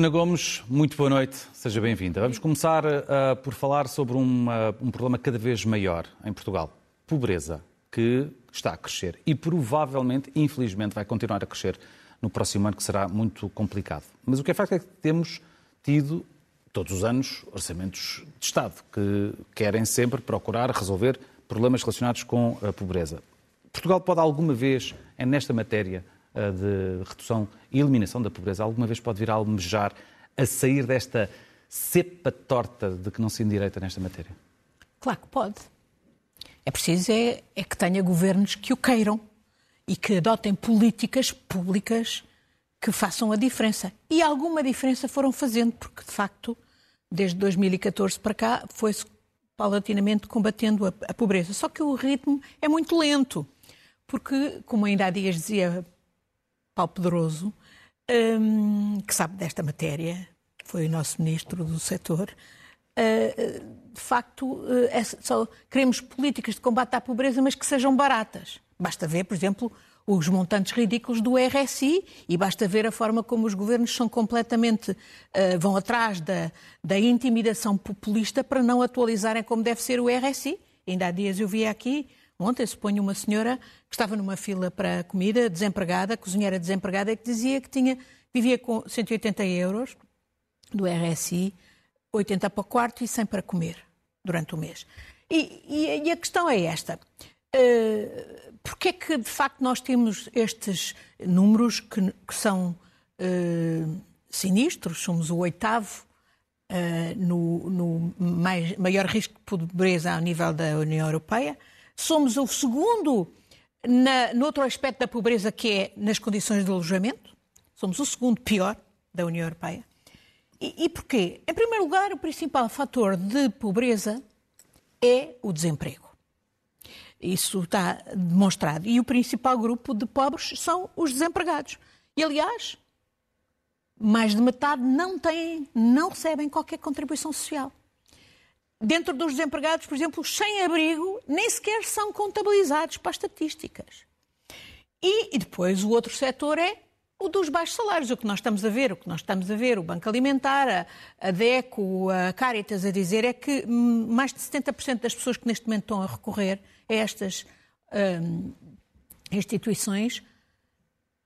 Ana Gomes, muito boa noite, seja bem-vinda. Vamos começar uh, por falar sobre uma, um problema cada vez maior em Portugal: pobreza, que está a crescer e provavelmente, infelizmente, vai continuar a crescer no próximo ano, que será muito complicado. Mas o que é facto é que temos tido, todos os anos, orçamentos de Estado que querem sempre procurar resolver problemas relacionados com a pobreza. Portugal pode alguma vez, nesta matéria, de redução e eliminação da pobreza, alguma vez pode vir a almejar a sair desta cepa torta de que não se endireita nesta matéria? Claro que pode. É preciso é, é que tenha governos que o queiram e que adotem políticas públicas que façam a diferença. E alguma diferença foram fazendo, porque de facto, desde 2014 para cá, foi-se paulatinamente combatendo a, a, pobreza. Só que o ritmo é muito lento, porque, como ainda há dias dizia Paulo Pedroso, um, que sabe desta matéria, foi o nosso ministro do setor, uh, de facto, uh, é só, queremos políticas de combate à pobreza, mas que sejam baratas. Basta ver, por exemplo, os montantes ridículos do RSI e basta ver a forma como os governos são completamente uh, vão atrás da, da intimidação populista para não atualizarem como deve ser o RSI. Ainda há dias eu vi aqui Ontem, suponho, uma senhora que estava numa fila para comida, desempregada, cozinheira desempregada, que dizia que tinha, vivia com 180 euros do RSI, 80 para o quarto e 100 para comer durante o mês. E, e, e a questão é esta. Uh, Porquê é que, de facto, nós temos estes números que, que são uh, sinistros? Somos o oitavo uh, no, no mais, maior risco de pobreza ao nível da União Europeia. Somos o segundo na, no outro aspecto da pobreza, que é nas condições de alojamento. Somos o segundo pior da União Europeia. E, e porquê? Em primeiro lugar, o principal fator de pobreza é o desemprego. Isso está demonstrado. E o principal grupo de pobres são os desempregados. E, aliás, mais de metade não têm, não recebem qualquer contribuição social dentro dos desempregados, por exemplo, sem-abrigo nem sequer são contabilizados para as estatísticas. E, e, depois o outro setor é o dos baixos salários, o que nós estamos a ver, o que nós estamos a ver, o Banco Alimentar, a, a DECO, a Caritas a dizer é que mais de 70% das pessoas que neste momento estão a recorrer estas hum, instituições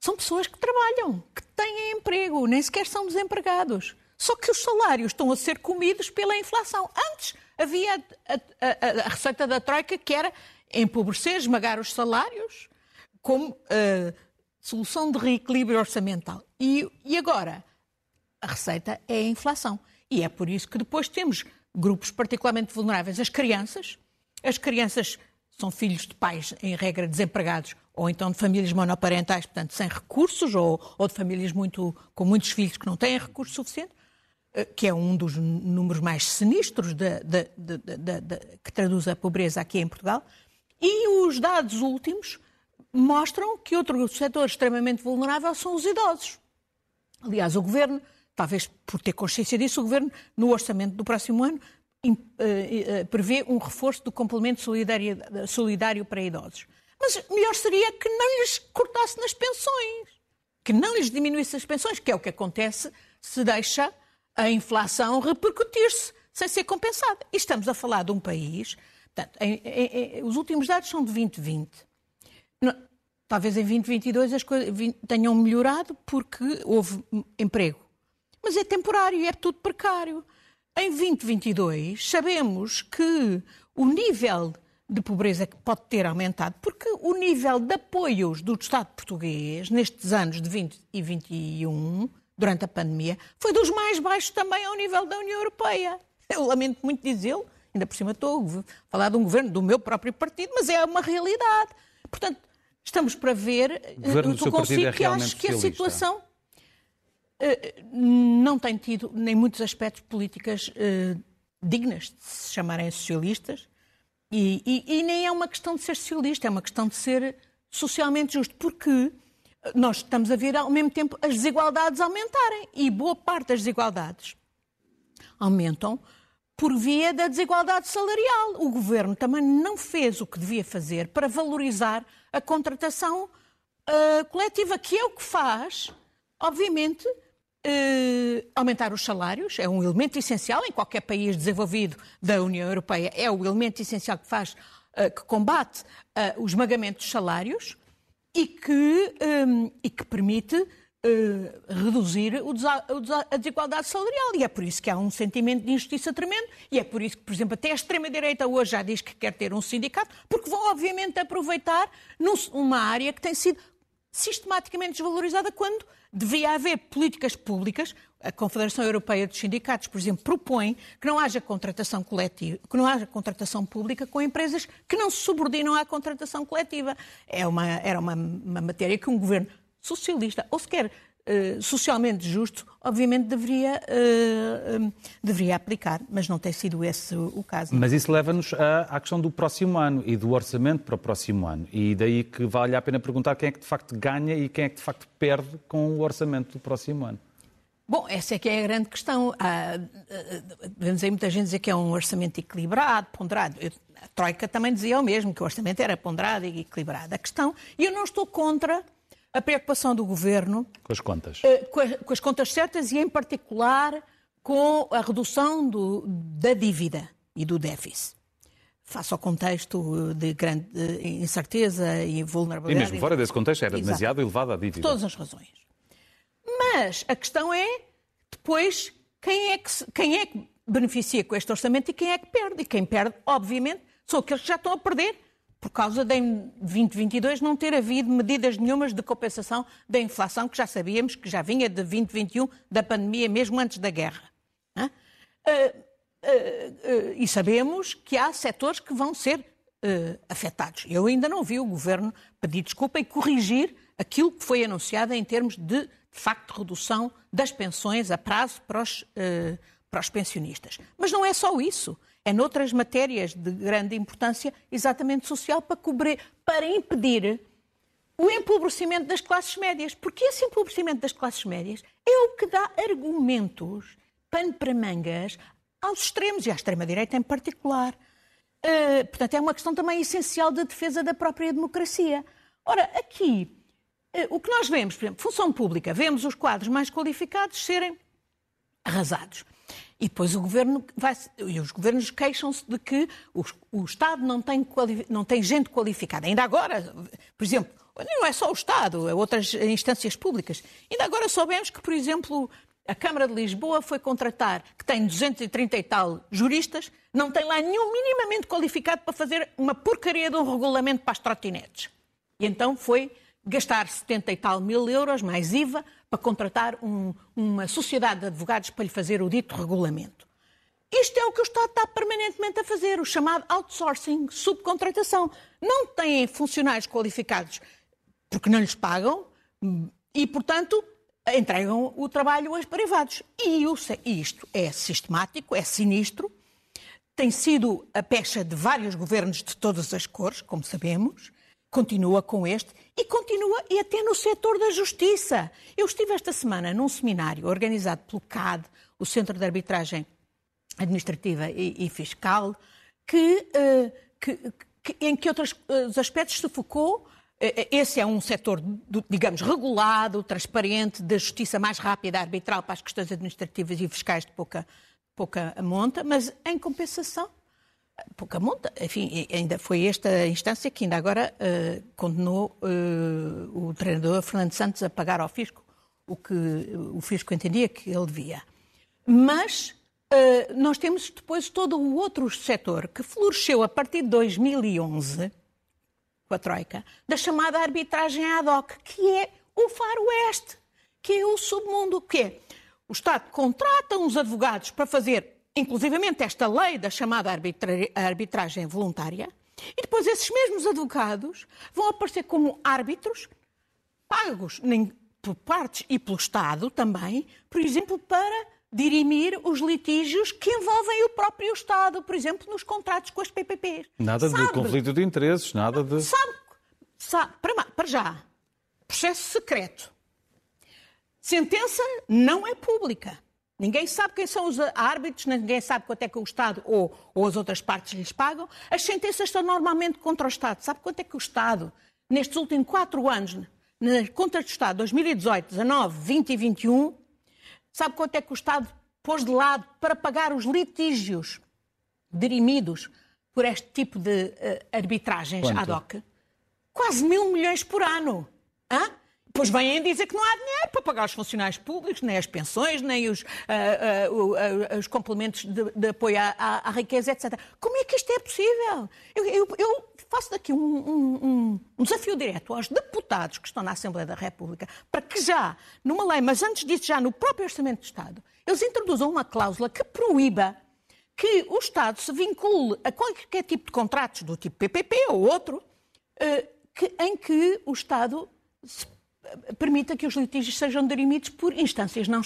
são pessoas que trabalham, que têm emprego, nem sequer são desempregados. Só que os salários estão a ser comidos pela inflação. Antes havia a, a, a receita da Troika que era empobrecer, esmagar os salários como uh, solução de reequilíbrio orçamental. E, e agora? A receita é a inflação. E é por isso que depois temos grupos particularmente vulneráveis, as crianças. As crianças são filhos de pais, em regra, desempregados, ou então de famílias monoparentais, portanto, sem recursos, ou, ou de famílias muito, com muitos filhos que não têm recursos suficientes. Eh, que é um dos números mais sinistros de, de, de, que traduz a pobreza aqui em Portugal, e os dados últimos mostram que outro setor extremamente vulnerável são os idosos. Aliás, o Governo, talvez por ter consciência disso, o Governo, no orçamento do próximo ano, prevê um reforço do complemento solidário, para idosos. Mas melhor seria que não lhes cortasse nas pensões, que não lhes diminuísse as pensões, que é o que acontece se deixa a inflação repercutir-se sem ser compensada. E estamos a falar de um país. Portanto, em, em, em, os últimos dados são de 2020. Não, talvez em 2022 as coisas tenham melhorado porque houve emprego. Mas é temporário é tudo precário. Em 2022 sabemos que o nível de pobreza pode ter aumentado, porque o nível de apoios do Estado português nestes anos de 20 e 21 durante a pandemia, foi dos mais baixos também ao nível da União Europeia. Eu lamento muito dizê-lo, ainda por cima estou a falar de um governo do meu próprio partido, mas é uma realidade. Portanto, estamos para ver, o governo do consigo é que acho que a situação não tem tido, nem muitos aspectos políticas uh, dignas de se chamarem socialistas, e, e, e nem é uma questão de ser socialista, é uma questão de ser socialmente justo, porque nós estamos a ver ao mesmo tempo as desigualdades aumentarem. E boa parte das desigualdades aumentam por via da desigualdade salarial. O governo também não fez o que devia fazer para valorizar a contratação uh, coletiva, que é o que faz, obviamente, uh, aumentar os salários. É um elemento essencial em qualquer país desenvolvido da União Europeia. É o elemento essencial que faz, uh, que combate o esmagamento dos salários e que, um, e que permite Uh, reduzir a desigualdade salarial. E é por isso que há um sentimento de injustiça tremendo, e é por isso que, por exemplo, até a extrema-direita hoje já diz que quer ter um sindicato, porque vão, obviamente, aproveitar numa área que tem sido sistematicamente desvalorizada quando devia haver políticas públicas. A Confederação Europeia dos Sindicatos, por exemplo, propõe que não haja contratação coletiva, que não haja contratação pública com empresas que não se subordinam à contratação coletiva. É uma, era uma, uma matéria que um governo socialista, ou sequer uh, socialmente justo, obviamente deveria, uh, deveria aplicar, mas não tem sido esse o caso. Mas isso leva-nos à, questão do próximo ano e do orçamento para o próximo ano. E daí que vale a pena perguntar quem é que de facto ganha e quem é que de facto perde com o orçamento do próximo ano. Bom, essa é que é a grande questão. Há, vemos aí muita gente dizer que é um orçamento equilibrado, ponderado. A Troika também dizia o mesmo, que o orçamento era ponderado e equilibrado. A questão, e eu não estou contra a preocupação do governo. Com as contas. Uh, com, a, com, as contas certas e, em particular, com a redução do, da dívida e do déficit. Face ao contexto de grande incerteza e vulnerabilidade. E mesmo fora desse contexto era Exato. demasiado elevada a dívida. Por todas as razões. Mas a questão é, depois, quem é, que, quem é que beneficia com este orçamento e quem é que perde? E quem perde, obviamente, são aqueles que já estão a perder por causa de em 2022 não ter havido medidas nenhumas de compensação da inflação, que já sabíamos que já vinha de 2021, da pandemia, mesmo antes da guerra. Uh, uh, uh, e sabemos que há setores que vão ser afetados. Eu ainda não vi o Governo pedir desculpa e corrigir aquilo que foi anunciado em termos de, de facto, redução das pensões a prazo para os, para os pensionistas. Mas não é só isso é noutras matérias de grande importância, exatamente social, para, cobrir, para impedir o empobrecimento das classes médias. Porque esse empobrecimento das classes médias é o que dá argumentos, pano para mangas, aos extremos e à extrema-direita em particular. Uh, portanto, é uma questão também essencial da defesa da própria democracia. Ora, aqui, uh, o que nós vemos, por exemplo, função pública, vemos os quadros mais qualificados serem arrasados. E depois o governo vai, e os governos queixam-se de que o, o Estado não tem, não tem gente qualificada. Ainda agora, por exemplo, não é só o Estado, é outras instâncias públicas. Ainda agora soubemos que, por exemplo, a Câmara de Lisboa foi contratar, que tem 230 e tal juristas, não tem lá nenhum minimamente qualificado para fazer uma porcaria de um regulamento para as trotinetes. E então foi gastar 70 e tal mil euros, mais IVA, para contratar um, uma sociedade de advogados para lhe fazer o dito regulamento. Isto é o que o Estado está permanentemente a fazer, o chamado outsourcing, subcontratação. Não têm funcionários qualificados porque não lhes pagam e, portanto, entregam o trabalho aos privados. E isto é sistemático, é sinistro, tem sido a pecha de vários governos de todas as cores, como sabemos, continua com este e continua e até no setor da justiça. Eu estive esta semana num seminário organizado pelo CAD, o Centro de Arbitragem Administrativa e, e Fiscal, que, uh, que, que, em que outros uh, aspectos se focou. Uh, esse é um setor, digamos, regulado, transparente, da justiça mais rápida, arbitral para as questões administrativas e fiscais de pouca, pouca monta, mas em compensação pouca monta. Enfim, ainda foi esta instância que ainda agora uh, condenou uh, o treinador Fernando Santos a pagar ao fisco o que o fisco entendia que ele devia. Mas uh, nós temos depois todo o outro setor que floresceu a partir de 2011, com a Troika, da chamada arbitragem ad hoc, que é o faroeste, que é o submundo, que é o Estado contrata uns advogados para fazer inclusivamente esta lei da chamada arbitragem voluntária, e depois esses mesmos advogados vão aparecer como árbitros pagos por partes e pelo Estado também, por exemplo, para dirimir os litígios que envolvem o próprio Estado, por exemplo, nos contratos com as PPPs. Nada sabe, de conflito de interesses, nada de. Sabe, sabe para, para já, processo secreto. Sentença não é pública. Ninguém sabe quem são os árbitros, ninguém sabe quanto é que o Estado ou, ou as outras partes lhes pagam. As sentenças estão normalmente contra o Estado. Sabe quanto é que o Estado, nestes últimos quatro anos, na conta do Estado, 2018, 19, 20 e 21, sabe quanto é que o Estado pôs de lado para pagar os litígios dirimidos por este tipo de uh, arbitragens Quanto? ad hoc? Quase mil milhões por ano. Hã? Pois vêm dizer que não há dinheiro para pagar os funcionários públicos, nem as pensões, nem os, uh, uh, uh, os complementos de, de apoio à, à, à, riqueza, etc. Como é que isto é possível? Eu, eu, eu faço daqui um, um, um, desafio direto aos deputados que estão na Assembleia da República para que já, numa lei, mas antes disso já no próprio Orçamento de Estado, eles introduzam uma cláusula que proíba que o Estado se vincule a qualquer tipo de contratos, do tipo PPP ou outro, eh, que, em que o Estado permita que os litígios sejam dirimidos por instâncias não,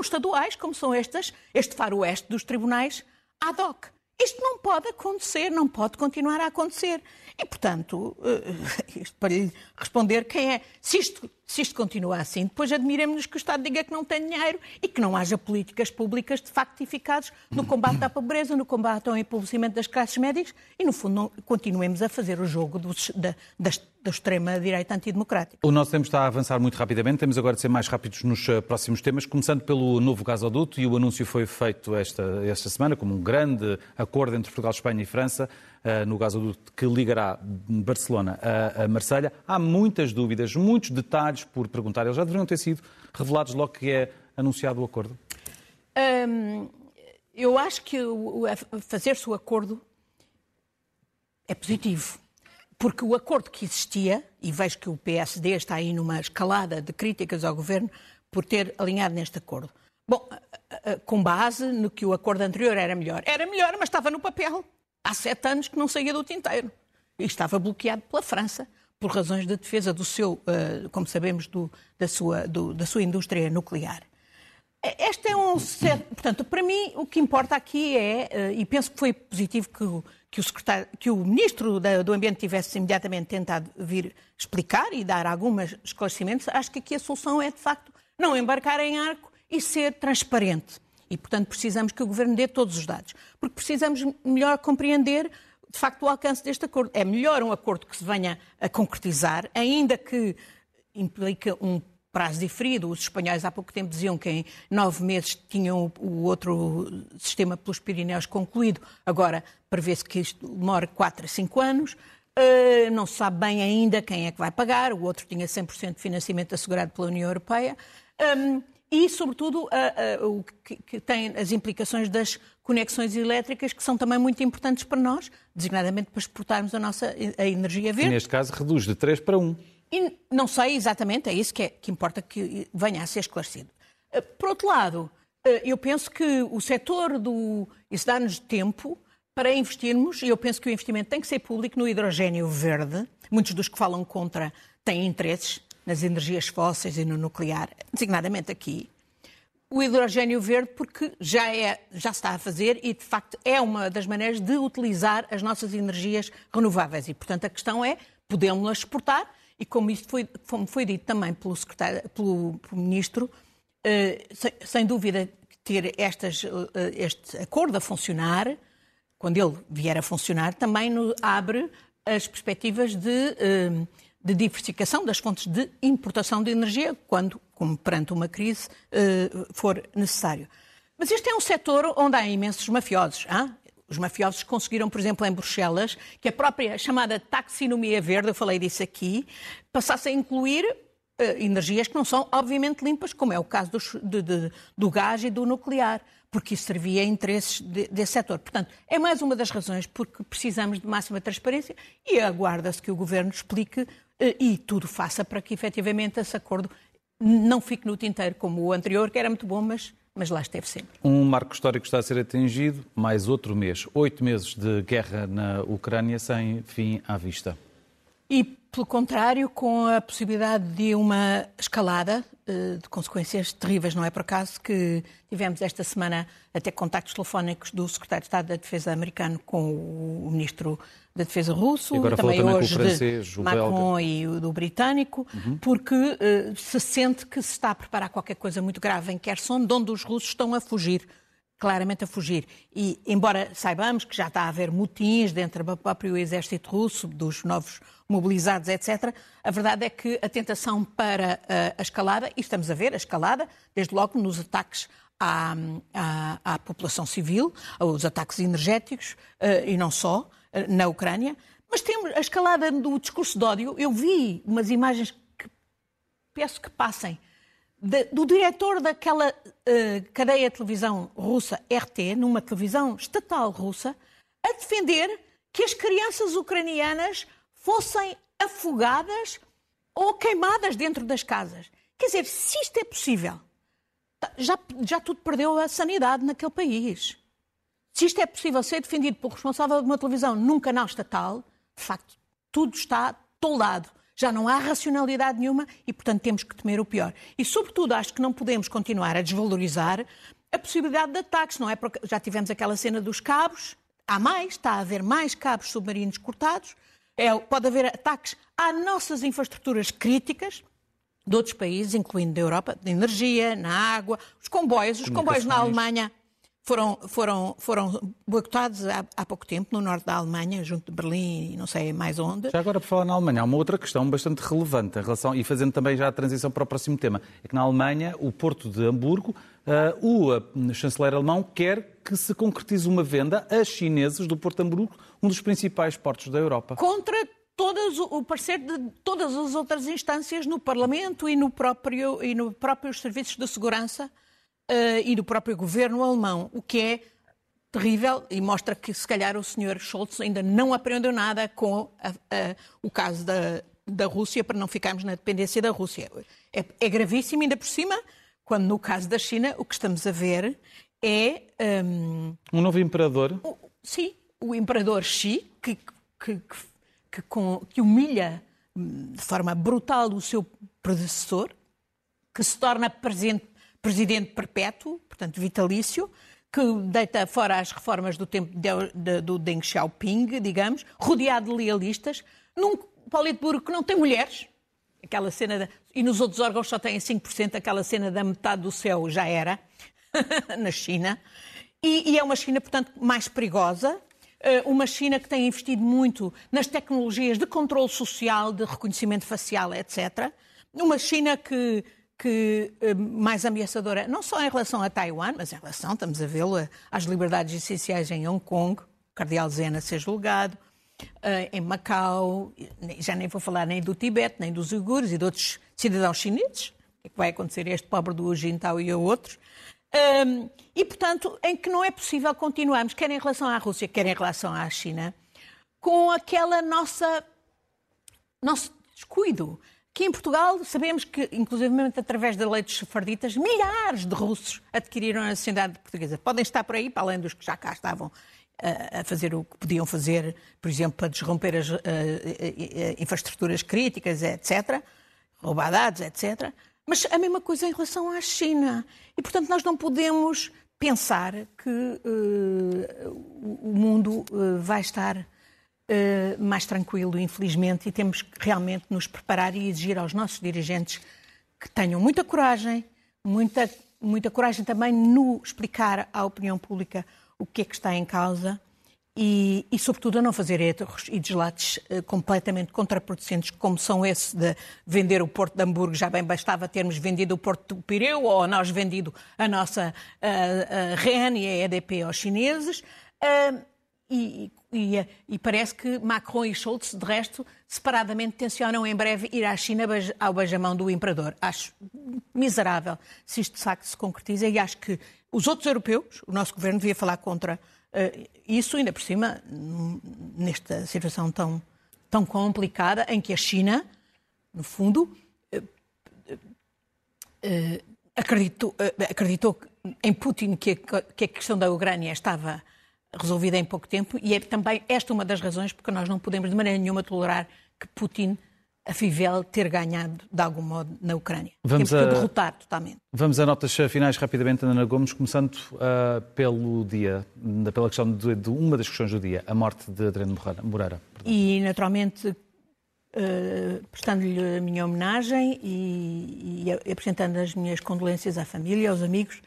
estaduais, como são estas, este faroeste dos tribunais ad hoc. Isto não pode acontecer, não pode continuar a acontecer. E, portanto, eh, isto para lhe responder quem é, se isto, se isto continua assim, depois admiremos-nos que o Estado diga que não tem dinheiro e que não haja políticas públicas de facto eficazes no combate à pobreza, no combate ao empobrecimento das classes médias e, no fundo, não, continuemos a fazer o jogo da, da extrema-direita antidemocrática. O nosso tempo está a avançar muito rapidamente. Temos agora de ser mais rápidos nos eh, próximos temas, começando pelo novo gasoduto, e o anúncio foi feito esta, esta semana como um grande acordo entre Portugal, Espanha e França no gasoduto que ligará Barcelona a, a Marselha. Há muitas dúvidas, muitos detalhes por perguntar. Eles já deveriam ter sido revelados logo que é anunciado o acordo? Eu acho que fazer-se o acordo é positivo porque o acordo que existia, e vejo que o PSD está aí numa escalada de críticas ao governo por ter alinhado neste acordo. Bom, com base no que o acordo anterior era melhor. Era melhor, mas estava no papel. Há sete anos que não saía do tinteiro. E estava bloqueado pela França, por razões de defesa do seu, eh, como sabemos, do, da, sua, do, da sua indústria nuclear. Este é um certo. Portanto, para mim, o que importa aqui é, eh, e penso que foi positivo que o, que o, secretário, que o Ministro do Ambiente tivesse imediatamente tentado vir explicar e dar alguns esclarecimentos, acho que aqui a solução é, de facto, não embarcar em arco e ser transparente. E, portanto, precisamos que o Governo dê todos os dados. Porque precisamos melhor compreender, de facto, o alcance deste acordo. É melhor um acordo que se venha a concretizar, ainda que implica um prazo diferido. Os espanhóis há pouco tempo diziam que em nove meses tinham o outro sistema pelos Pirineus concluído. Agora prevê-se que isto demore quatro a cinco anos. Uh, não se sabe bem ainda quem é que vai pagar. O outro tinha 100% de financiamento assegurado pela União Europeia. Um, e, sobretudo, uh, uh, o que, que, tem as implicações das conexões elétricas, que são também muito importantes para nós, designadamente para exportarmos a nossa a energia verde. E neste caso reduz de 3 para 1. E não sei exatamente, é isso que, é, que importa que venha a ser esclarecido. Eh, por outro lado, eh, eu penso que o setor do. Isso dá-nos tempo para investirmos, e eu penso que o investimento tem que ser público no hidrogênio verde. Muitos dos que falam contra têm interesses nas energias fósseis e no nuclear, designadamente aqui. O hidrogênio verde, porque já, é, já se está a fazer e, de facto, é uma das maneiras de utilizar as nossas energias renováveis. E, portanto, a questão é, podemos-las exportar e como isso foi, como foi dito também pelo, secretário, pelo, pelo ministro, eh, sem, sem, dúvida ter estas, eh, este acordo a funcionar, quando ele vier a funcionar, também no, abre as perspectivas de, eh, de, diversificação das fontes de importação de energia, quando, como perante uma crise, for necessário. Mas este é um setor onde há imensos mafiosos. Hein? Os mafiosos conseguiram, por exemplo, em Bruxelas, que a própria chamada taxonomia verde, eu falei disso aqui, passasse a incluir uh, energias que não são, obviamente, limpas, como é o caso do, de, de, do gás e do nuclear, porque isso servia a interesses de, desse setor. Portanto, é mais uma das razões porque precisamos de máxima transparência e aguarda-se que o Governo explique e tudo faça para que, efetivamente, esse acordo não fique no tinteiro como o anterior, que era muito bom, mas mas lá esteve sempre. Um marco histórico está a ser atingido, mais outro mês. Oito meses de guerra na Ucrânia sem fim à vista. E pelo contrário, com a possibilidade de uma escalada eh, de consequências terríveis. Não é por acaso que tivemos esta semana até contactos telefónicos do secretário de Estado da Defesa americano com o ministro da Defesa russo, também, também hoje francês, de Macron belga. e do britânico, uhum. porque uh, se sente que se está a preparar qualquer coisa muito grave em Kherson, de onde os russos estão a fugir claramente a fugir. E, embora saibamos que já está a haver motins dentro do próprio exército russo, dos novos mobilizados, etc., a verdade é que a tentação para a escalada, e estamos a ver a escalada, desde logo nos ataques à, à, à população civil, aos ataques energéticos, uh, e não só, uh, na Ucrânia, mas temos a escalada do discurso de ódio. Eu vi umas imagens que peço que passem de, do diretor daquela uh, cadeia de televisão russa, RT, numa televisão estatal russa, a defender que as crianças ucranianas fossem afogadas ou queimadas dentro das casas. Quer dizer, se isto é possível, tá, já, já tudo perdeu a sanidade naquele país. Se isto é possível ser defendido por responsável de uma televisão num canal estatal, de facto, tudo está toldado já não há racionalidade nenhuma e, portanto, temos que temer o pior. E, sobretudo, acho que não podemos continuar a desvalorizar a possibilidade de ataques, não é? Porque já tivemos aquela cena dos cabos, há mais, está a haver mais cabos submarinos cortados, é, pode haver ataques às nossas infraestruturas críticas de outros países, incluindo da Europa, de energia, na água, os comboios, os comboios na Alemanha foram, foram, foram boicotados há, há, pouco tempo no norte da Alemanha, junto de Berlim e não sei mais onde. Já agora, por falar na Alemanha, há uma outra questão bastante relevante em relação, e fazendo também já a transição para o próximo tema, é que na Alemanha, o porto de Hamburgo, uh, o uh, chanceler alemão quer que se concretize uma venda a chineses do porto de Hamburgo, um dos principais portos da Europa. Contra todas, o parecer de todas as outras instâncias no Parlamento e no próprio, e no próprios serviços de segurança e do próprio governo alemão, o que é terrível e mostra que se calhar o senhor Scholz ainda não aprendeu nada com a, a, o caso da, da Rússia para não ficarmos na dependência da Rússia. É, é, gravíssimo, ainda por cima, quando no caso da China o que estamos a ver é. Um, um novo imperador? O, sim, o imperador Xi, que, que, que, que, com, que humilha hum, de forma brutal o seu predecessor, que se torna presidente presidente perpétuo, portanto vitalício, que deita fora as reformas do tempo de, de, do Deng Xiaoping, digamos, rodeado de lealistas, num Politburo que não tem mulheres, aquela cena, e nos outros órgãos só tem 5%, aquela cena da metade do céu já era, na China, e, e é uma China, portanto, mais perigosa, eh, uma China que tem investido muito nas tecnologias de controle social, de reconhecimento facial, etc. Uma China que que eh, mais ameaçadora, não só em relação a Taiwan, mas em relação, estamos a vê-lo, às liberdades essenciais em Hong Kong, cardeal Zen a ser julgado, eh, em Macau, já nem vou falar nem do Tibete, nem dos uigures e de outros cidadãos chineses, o é que vai acontecer a este pobre do Jintao e a outros, e, portanto, em que não é possível continuarmos, quer em relação à Rússia, quer em relação à China, com aquela nossa nosso descuido que em Portugal sabemos que, inclusive através da lei dos sefarditas, milhares de russos adquiriram a nacionalidade portuguesa. Podem estar por aí, para além dos que já cá estavam eh, a fazer o que podiam fazer, por exemplo, para desromper as uh, infraestruturas críticas, etc., roubar dados, etc. Mas a mesma coisa em relação à China. E, portanto, nós não podemos pensar que uh, o mundo uh, vai estar eh, mais tranquilo, infelizmente, e temos que realmente nos preparar e exigir aos nossos dirigentes que tenham muita coragem, muita, muita coragem também no explicar à opinião pública o que é que está em causa e, e sobretudo, a não fazer erros e deslates uh, completamente contraproducentes, como são esse de vender o Porto de Hamburgo. Já bem bastava termos vendido o Porto do Pireu ou nós vendido a nossa uh, uh, REN e a EDP aos chineses. Uh, e, e, e, parece que Macron e Schultz, de resto, separadamente tencionam em breve ir à China ao beijamão do imperador. Acho miserável se isto de facto se concretiza e acho que os outros europeus, o nosso governo devia falar contra uh, isso, ainda por cima, nesta situação tão, tão complicada em que a China, no fundo, uh, uh, acreditou, acreditou em Putin que a, que a questão da Ucrânia estava resolvida em pouco tempo e é também esta uma das razões porque nós não podemos de maneira nenhuma tolerar que Putin a Fivel ter ganhado de algum modo na Ucrânia. Vamos Temos a... que derrotar totalmente. Vamos a notas finais rapidamente, Ana Gomes, começando uh, pelo dia, pela questão de, de, uma das questões do dia, a morte de Adriano Moreira. E, naturalmente, uh, prestando-lhe a minha homenagem e, e apresentando as minhas condolências à família, aos amigos,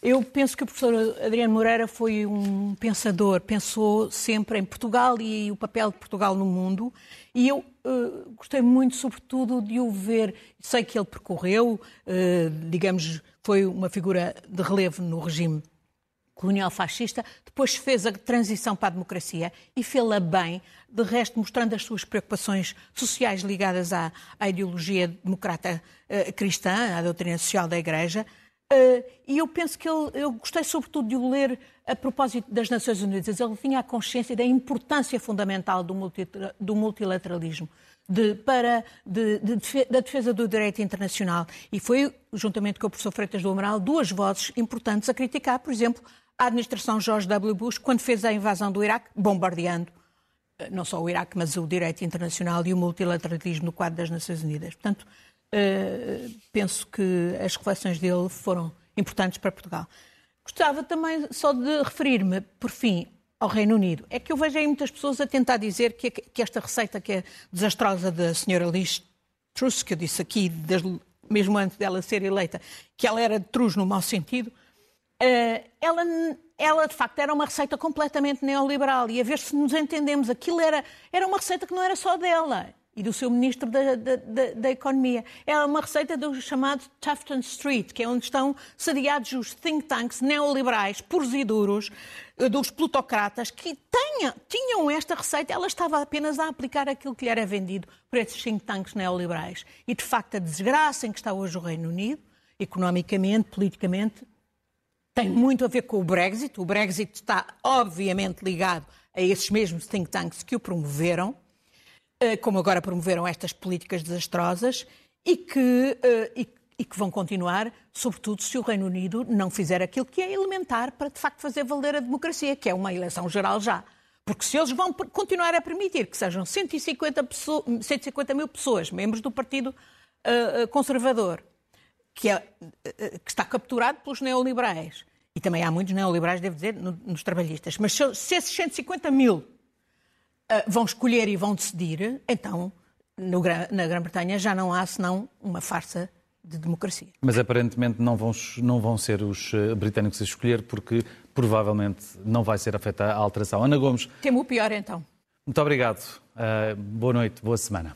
eu penso que o professor Adriano Moreira foi um pensador, pensou sempre em Portugal e o papel de Portugal no mundo, e eu uh, gostei muito, sobretudo, de o ver. Sei que ele percorreu, uh, digamos, foi uma figura de relevo no regime colonial fascista, depois fez a transição para a democracia e fê-la bem, de resto mostrando as suas preocupações sociais ligadas à, à ideologia democrata uh, cristã, à doutrina social da Igreja. Uh, e eu penso que ele, eu gostei sobretudo de o ler a propósito das Nações Unidas. Ele tinha a consciência da importância fundamental do, do multilateralismo de, para, de, de, da defesa do direito internacional. E foi, juntamente com o professor Freitas do Amaral, duas vozes importantes a criticar, por exemplo, a administração George W. Bush, quando fez a invasão do Iraque, bombardeando eh, não só o Iraque, mas o direito internacional e o multilateralismo no quadro das Nações Unidas. Portanto, Uh, penso que as reflexões dele foram importantes para Portugal. Gostava também só de referir-me, por fim, ao Reino Unido. É que eu vejo aí muitas pessoas a tentar dizer que, que esta receita que é desastrosa da senhora Liz Truss, que eu disse aqui, desde, mesmo antes dela ser eleita, que ela era de Truss no mau sentido, uh, ela, ela de facto era uma receita completamente neoliberal. E a ver se nos entendemos, aquilo era, era uma receita que não era só dela e do seu ministro da, da, da, da, Economia. É uma receita do chamado Tufton Street, que é onde estão sediados os think tanks neoliberais, puros e duros, eh, dos plutocratas, que tenha, tinham esta receita, ela estava apenas a aplicar aquilo que lhe era vendido por esses think tanks neoliberais. E, de facto, a desgraça em que está hoje o Reino Unido, economicamente, politicamente, tem muito a ver com o Brexit. O Brexit está, obviamente, ligado a esses mesmos think tanks que o promoveram como agora promoveram estas políticas desastrosas e que, eh, e, que vão continuar, sobretudo se o Reino Unido não fizer aquilo que é elementar para de facto fazer valer a democracia, que é uma eleição geral já. Porque se eles vão continuar a permitir que sejam 150, pessoas, 150 mil pessoas, membros do Partido uh, Conservador, que, é, que, está capturado pelos neoliberais, e também há muitos neoliberais, devo dizer, no, nos trabalhistas, mas se esses 150 mil vão escolher e vão decidir, então no, na Grã-Bretanha já não há senão uma farsa de democracia. Mas aparentemente não vão, não vão ser os ah, britânicos a escolher porque provavelmente não vai ser afetada a alteração. Ana Gomes. Temo o pior então. Muito obrigado. Uh, boa noite, boa semana.